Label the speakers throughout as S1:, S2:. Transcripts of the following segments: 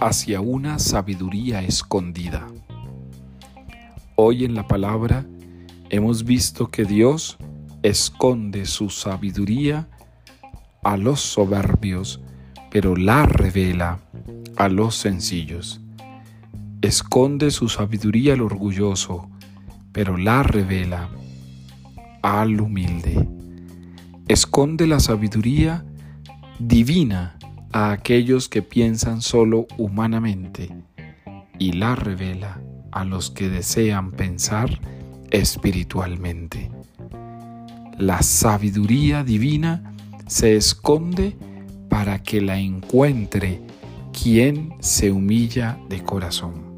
S1: hacia una sabiduría escondida. Hoy en la palabra hemos visto que Dios esconde su sabiduría a los soberbios, pero la revela a los sencillos. Esconde su sabiduría al orgulloso, pero la revela al humilde. Esconde la sabiduría divina a aquellos que piensan solo humanamente y la revela a los que desean pensar espiritualmente. La sabiduría divina se esconde para que la encuentre quien se humilla de corazón.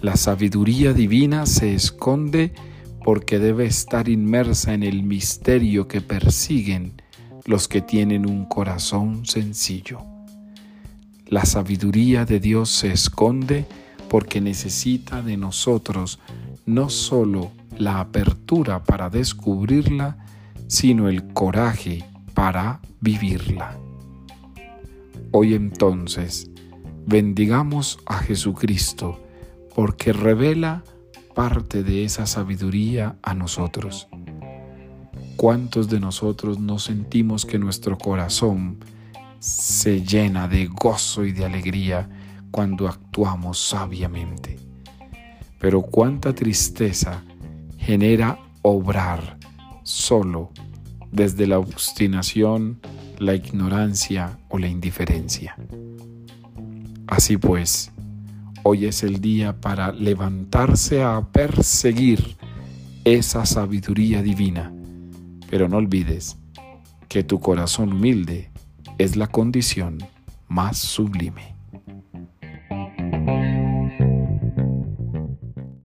S1: La sabiduría divina se esconde porque debe estar inmersa en el misterio que persiguen los que tienen un corazón sencillo. La sabiduría de Dios se esconde porque necesita de nosotros no solo la apertura para descubrirla, sino el coraje para vivirla. Hoy entonces, bendigamos a Jesucristo, porque revela parte de esa sabiduría a nosotros. ¿Cuántos de nosotros nos sentimos que nuestro corazón se llena de gozo y de alegría cuando actuamos sabiamente? Pero cuánta tristeza genera obrar solo desde la obstinación, la ignorancia o la indiferencia. Así pues, hoy es el día para levantarse a perseguir esa sabiduría divina pero no olvides que tu corazón humilde es la condición más sublime.